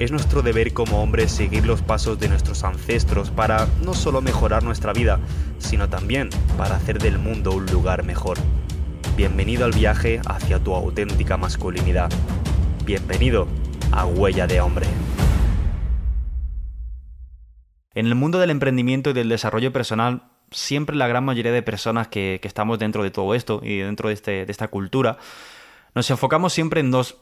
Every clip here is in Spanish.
es nuestro deber como hombres seguir los pasos de nuestros ancestros para no solo mejorar nuestra vida, sino también para hacer del mundo un lugar mejor. Bienvenido al viaje hacia tu auténtica masculinidad. Bienvenido a Huella de Hombre. En el mundo del emprendimiento y del desarrollo personal, siempre la gran mayoría de personas que, estamos dentro de todo esto y dentro de, este, de esta cultura, nos enfocamos siempre en dos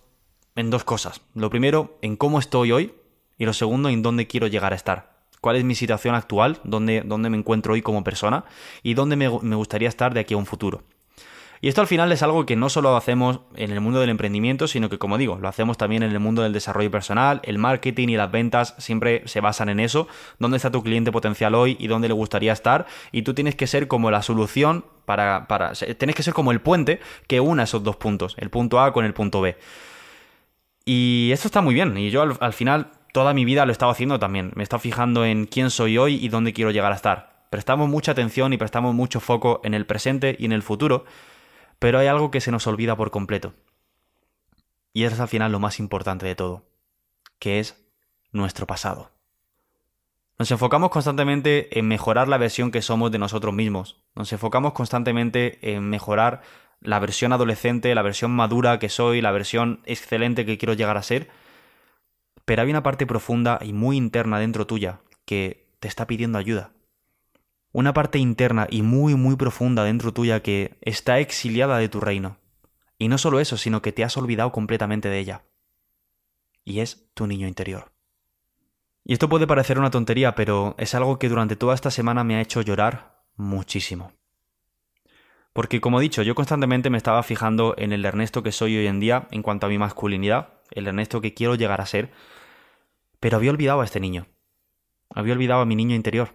en dos cosas. Lo primero, en cómo estoy hoy y lo segundo, en dónde quiero llegar a estar. ¿Cuál es mi situación actual? ¿Dónde, dónde me encuentro hoy como persona? ¿Y dónde me, me gustaría estar de aquí a un futuro? Y esto al final es algo que no solo hacemos en el mundo del emprendimiento, sino que, como digo, lo hacemos también en el mundo del desarrollo personal, el marketing y las ventas siempre se basan en eso, dónde está tu cliente potencial hoy y dónde le gustaría estar, y tú tienes que ser como la solución para, para tienes que ser como el puente que una esos dos puntos, el punto A con el punto B. Y esto está muy bien. Y yo al, final toda mi vida lo he estado haciendo también. Me he estado fijando en quién soy hoy y dónde quiero llegar a estar. Prestamos mucha atención y prestamos mucho foco en el presente y en el futuro, pero hay algo que se nos olvida por completo. Y es al final lo más importante de todo, que es nuestro pasado. Nos enfocamos constantemente en mejorar la versión que somos de nosotros mismos. Nos enfocamos constantemente en mejorar la versión adolescente, la versión madura que soy, la versión excelente que quiero llegar a ser. Pero hay una parte profunda y muy interna dentro tuya que te está pidiendo ayuda. Una parte interna y muy, muy profunda dentro tuya que está exiliada de tu reino. Y no solo eso, sino que te has olvidado completamente de ella. Y es tu niño interior. Y esto puede parecer una tontería, pero es algo que durante toda esta semana me ha hecho llorar muchísimo. Porque como he dicho, yo constantemente me estaba fijando en el Ernesto que soy hoy en día en cuanto a mi masculinidad, el Ernesto que quiero llegar a ser, pero había olvidado a este niño. Había olvidado a mi niño interior.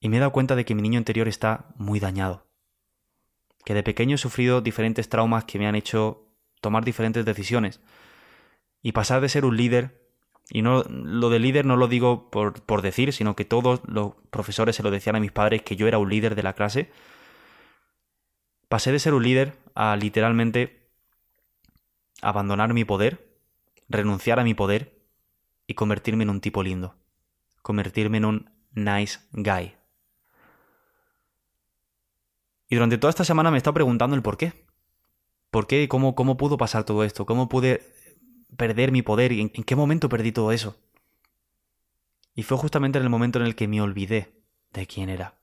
Y me he dado cuenta de que mi niño interior está muy dañado. Que de pequeño he sufrido diferentes traumas que me han hecho tomar diferentes decisiones. Y pasar de ser un líder, y no lo de líder no lo digo por, por decir, sino que todos los profesores se lo decían a mis padres que yo era un líder de la clase, Pasé de ser un líder a literalmente abandonar mi poder, renunciar a mi poder y convertirme en un tipo lindo, convertirme en un nice guy. Y durante toda esta semana me he estado preguntando el por qué. ¿Por qué? ¿Cómo, cómo pudo pasar todo esto? ¿Cómo pude perder mi poder? ¿Y en qué momento perdí todo eso? Y fue justamente en el momento en el que me olvidé de quién era.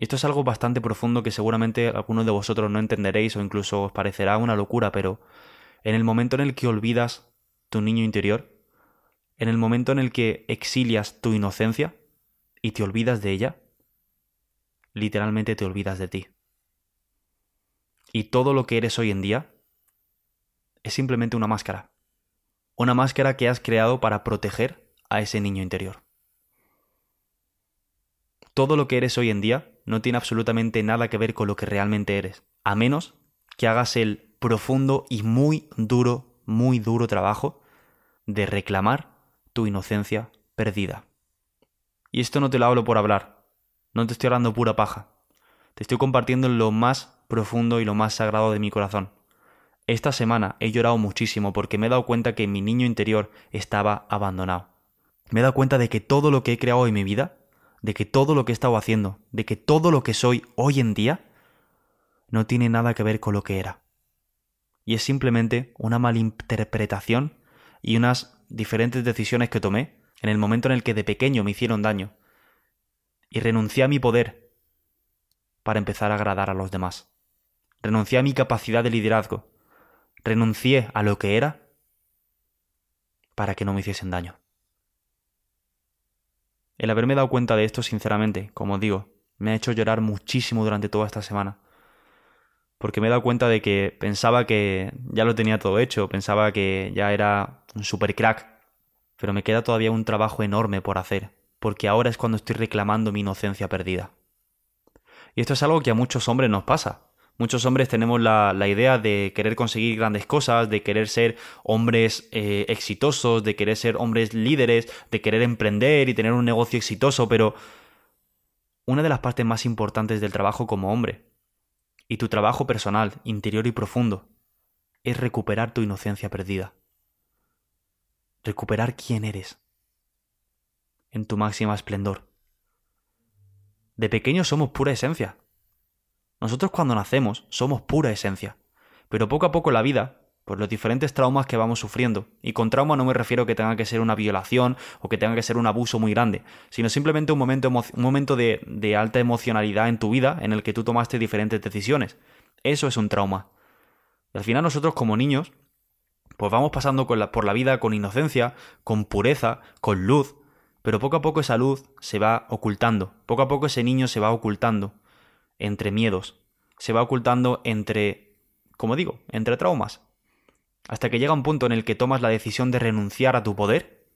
Esto es algo bastante profundo que seguramente algunos de vosotros no entenderéis o incluso os parecerá una locura, pero en el momento en el que olvidas tu niño interior, en el momento en el que exilias tu inocencia y te olvidas de ella, literalmente te olvidas de ti. Y todo lo que eres hoy en día es simplemente una máscara. Una máscara que has creado para proteger a ese niño interior. Todo lo que eres hoy en día no tiene absolutamente nada que ver con lo que realmente eres, a menos que hagas el profundo y muy duro, muy duro trabajo de reclamar tu inocencia perdida. Y esto no te lo hablo por hablar, no te estoy hablando pura paja, te estoy compartiendo lo más profundo y lo más sagrado de mi corazón. Esta semana he llorado muchísimo porque me he dado cuenta que mi niño interior estaba abandonado. Me he dado cuenta de que todo lo que he creado en mi vida de que todo lo que he estado haciendo, de que todo lo que soy hoy en día, no tiene nada que ver con lo que era. Y es simplemente una malinterpretación y unas diferentes decisiones que tomé en el momento en el que de pequeño me hicieron daño. Y renuncié a mi poder para empezar a agradar a los demás. Renuncié a mi capacidad de liderazgo. Renuncié a lo que era para que no me hiciesen daño. El haberme dado cuenta de esto, sinceramente, como digo, me ha hecho llorar muchísimo durante toda esta semana. Porque me he dado cuenta de que pensaba que ya lo tenía todo hecho, pensaba que ya era un super crack Pero me queda todavía un trabajo enorme por hacer, porque ahora es cuando estoy reclamando mi inocencia perdida. Y esto es algo que a muchos hombres nos pasa. Muchos hombres tenemos la, idea de querer conseguir grandes cosas, de querer ser hombres eh, exitosos, de querer ser hombres líderes, de querer emprender y tener un negocio exitoso, pero una de las partes más importantes del trabajo como hombre, y tu trabajo personal, interior y profundo, es recuperar tu inocencia perdida. Recuperar quién eres en tu máxima esplendor. De pequeños somos pura esencia, nosotros cuando nacemos somos pura esencia, pero poco a poco la vida, por los diferentes traumas que vamos sufriendo, y con trauma no me refiero que tenga que ser una violación o que tenga que ser un abuso muy grande, sino simplemente un momento, un momento de, de alta emocionalidad en tu vida en el que tú tomaste diferentes decisiones. Eso es un trauma. Y al final nosotros como niños, pues vamos pasando por la vida con inocencia, con pureza, con luz, pero poco a poco esa luz se va ocultando, poco a poco ese niño se va ocultando, entre miedos, se va ocultando entre, como digo, entre traumas, hasta que llega un punto en el que tomas la decisión de renunciar a tu poder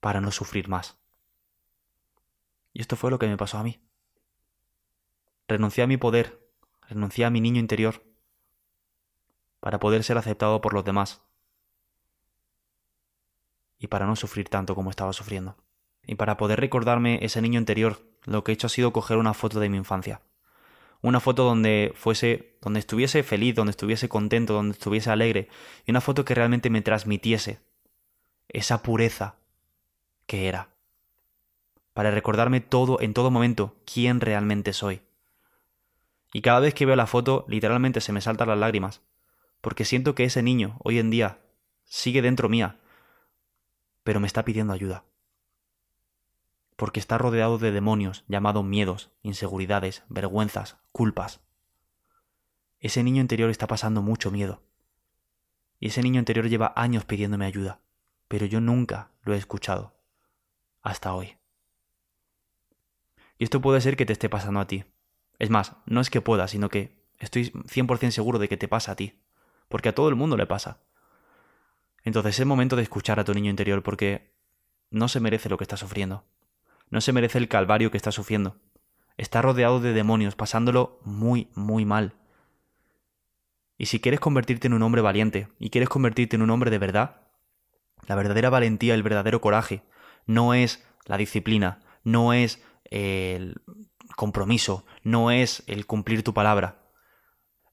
para no sufrir más. Y esto fue lo que me pasó a mí. Renuncié a mi poder, renuncié a mi niño interior, para poder ser aceptado por los demás y para no sufrir tanto como estaba sufriendo. Y para poder recordarme ese niño interior, lo que he hecho ha sido coger una foto de mi infancia. Una foto donde fuese, donde estuviese feliz, donde estuviese contento, donde estuviese alegre. Y una foto que realmente me transmitiese esa pureza que era. Para recordarme todo, en todo momento, quién realmente soy. Y cada vez que veo la foto, literalmente se me saltan las lágrimas. Porque siento que ese niño, hoy en día, sigue dentro mía, pero me está pidiendo ayuda porque está rodeado de demonios llamados miedos, inseguridades, vergüenzas, culpas. Ese niño interior está pasando mucho miedo. Y ese niño interior lleva años pidiéndome ayuda, pero yo nunca lo he escuchado. Hasta hoy. Y esto puede ser que te esté pasando a ti. Es más, no es que pueda, sino que estoy 100% seguro de que te pasa a ti. Porque a todo el mundo le pasa. Entonces es momento de escuchar a tu niño interior porque no se merece lo que está sufriendo no se merece el calvario que está sufriendo. Está rodeado de demonios, pasándolo muy, muy mal. Y si quieres convertirte en un hombre valiente y quieres convertirte en un hombre de verdad, la verdadera valentía, el verdadero coraje, no es la disciplina, no es el compromiso, no es el cumplir tu palabra.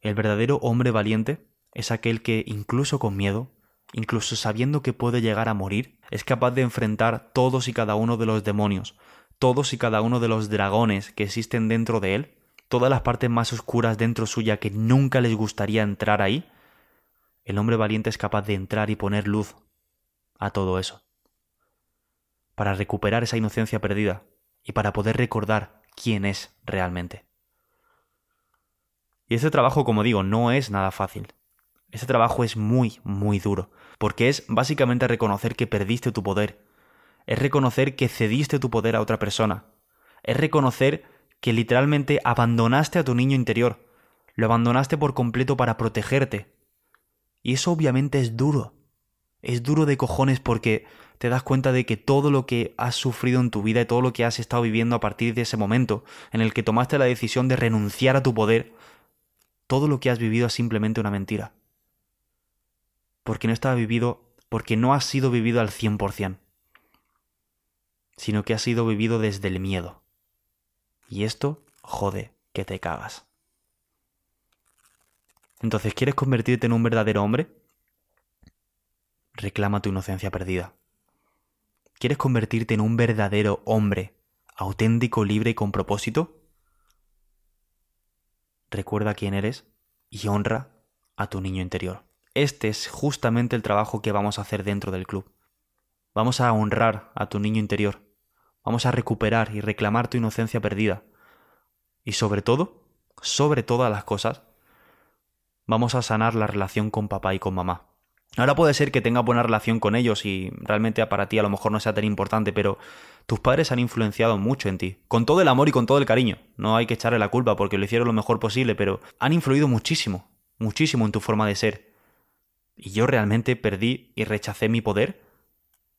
El verdadero hombre valiente es aquel que, incluso con miedo, incluso sabiendo que puede llegar a morir, es capaz de enfrentar todos y cada uno de los demonios, todos y cada uno de los dragones que existen dentro de él, todas las partes más oscuras dentro suya que nunca les gustaría entrar ahí, el hombre valiente es capaz de entrar y poner luz a todo eso, para recuperar esa inocencia perdida y para poder recordar quién es realmente. Y este trabajo, como digo, no es nada fácil. Este trabajo es muy, muy duro, porque es básicamente reconocer que perdiste tu poder, es reconocer que cediste tu poder a otra persona, es reconocer que literalmente abandonaste a tu niño interior, lo abandonaste por completo para protegerte. Y eso obviamente es duro, es duro de cojones porque te das cuenta de que todo lo que has sufrido en tu vida y todo lo que has estado viviendo a partir de ese momento en el que tomaste la decisión de renunciar a tu poder, todo lo que has vivido es simplemente una mentira porque no estaba vivido, porque no ha sido vivido al 100%, sino que ha sido vivido desde el miedo. Y esto, jode, que te cagas. Entonces, ¿quieres convertirte en un verdadero hombre? Reclama tu inocencia perdida. ¿Quieres convertirte en un verdadero hombre, auténtico, libre y con propósito? Recuerda quién eres y honra a tu niño interior. Este es justamente el trabajo que vamos a hacer dentro del club. Vamos a honrar a tu niño interior. Vamos a recuperar y reclamar tu inocencia perdida. Y sobre todo, sobre todas las cosas, vamos a sanar la relación con papá y con mamá. Ahora puede ser que tengas buena relación con ellos y realmente para ti a lo mejor no sea tan importante, pero tus padres han influenciado mucho en ti, con todo el amor y con todo el cariño. No hay que echarle la culpa porque lo hicieron lo mejor posible, pero han influido muchísimo, muchísimo en tu forma de ser y yo realmente perdí y rechacé mi poder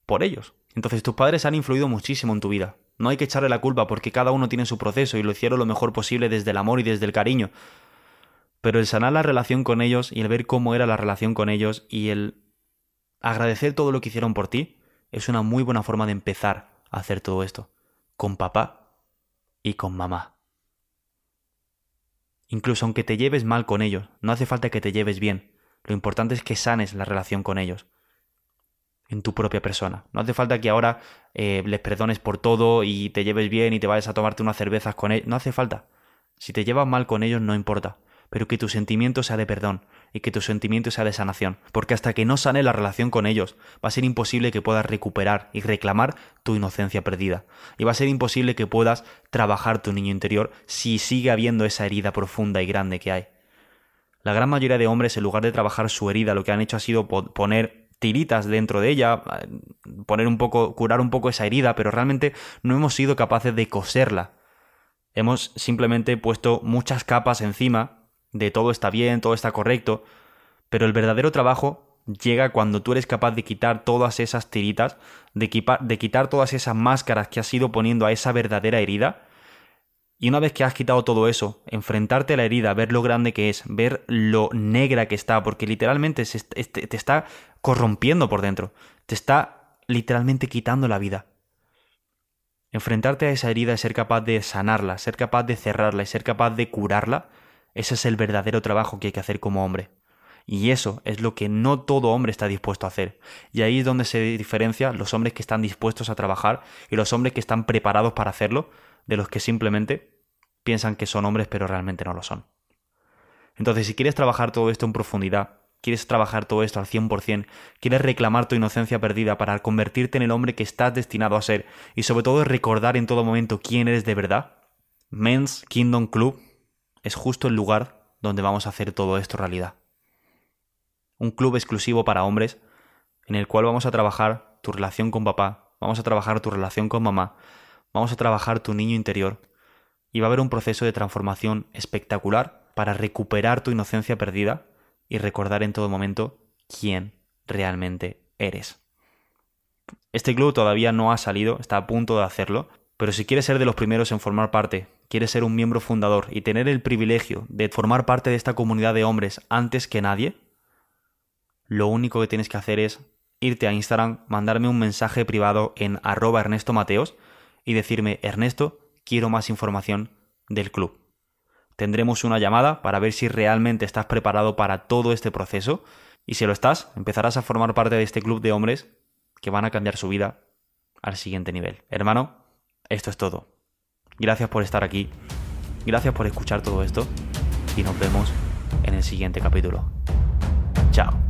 por ellos. Entonces tus padres han influido muchísimo en tu vida. No hay que echarle la culpa porque cada uno tiene su proceso y lo hicieron lo mejor posible desde el amor y desde el cariño. Pero el sanar la relación con ellos y el ver cómo era la relación con ellos y el agradecer todo lo que hicieron por ti es una muy buena forma de empezar a hacer todo esto. Con papá y con mamá. Incluso aunque te lleves mal con ellos, no hace falta que te lleves bien. Lo importante es que sanes la relación con ellos en tu propia persona. No hace falta que ahora eh, les perdones por todo y te lleves bien y te vayas a tomarte unas cervezas con ellos. No hace falta. Si te llevas mal con ellos no importa, pero que tu sentimiento sea de perdón y que tu sentimiento sea de sanación, porque hasta que no sane la relación con ellos va a ser imposible que puedas recuperar y reclamar tu inocencia perdida. Y va a ser imposible que puedas trabajar tu niño interior si sigue habiendo esa herida profunda y grande que hay. La gran mayoría de hombres, en lugar de trabajar su herida, lo que han hecho ha sido poner tiritas dentro de ella, eh, poner un poco, curar un poco esa herida, pero realmente no hemos sido capaces de coserla. Hemos simplemente puesto muchas capas encima de todo está bien, todo está correcto, pero el verdadero trabajo llega cuando tú eres capaz de quitar todas esas tiritas, de, de quitar todas esas máscaras que has ido poniendo a esa verdadera herida y una vez que has quitado todo eso, enfrentarte a la herida, ver lo grande que es, ver lo negra que está, porque literalmente te está corrompiendo por dentro, te está literalmente quitando la vida. Enfrentarte a esa herida y ser capaz de sanarla, ser capaz de cerrarla y ser capaz de curarla, ese es el verdadero trabajo que hay que hacer como hombre. Y eso es lo que no todo hombre está dispuesto a hacer. Y ahí es donde se diferencia los hombres que están dispuestos a trabajar y los hombres que están preparados para hacerlo de los que simplemente piensan que son hombres pero realmente no lo son. Entonces, si quieres trabajar todo esto en profundidad, quieres trabajar todo esto al 100%, quieres reclamar tu inocencia perdida para convertirte en el hombre que estás destinado a ser y sobre todo recordar en todo momento quién eres de verdad, Men's Kingdom Club es justo el lugar donde vamos a hacer todo esto realidad. Un club exclusivo para hombres en el cual vamos a trabajar tu relación con papá, vamos a trabajar tu relación con mamá, vamos a trabajar tu niño interior y va a haber un proceso de transformación espectacular para recuperar tu inocencia perdida y recordar en todo momento quién realmente eres. Este club todavía no ha salido, está a punto de hacerlo, pero si quieres ser de los primeros en formar parte, quieres ser un miembro fundador y tener el privilegio de formar parte de esta comunidad de hombres antes que nadie, lo único que tienes que hacer es irte a Instagram, mandarme un mensaje privado en arroba Ernesto Mateos y decirme, Ernesto, quiero más información del club. Tendremos una llamada para ver si realmente estás preparado para todo este proceso y si lo estás, empezarás a formar parte de este club de hombres que van a cambiar su vida al siguiente nivel. Hermano, esto es todo. Gracias por estar aquí, gracias por escuchar todo esto y nos vemos en el siguiente capítulo. Chao.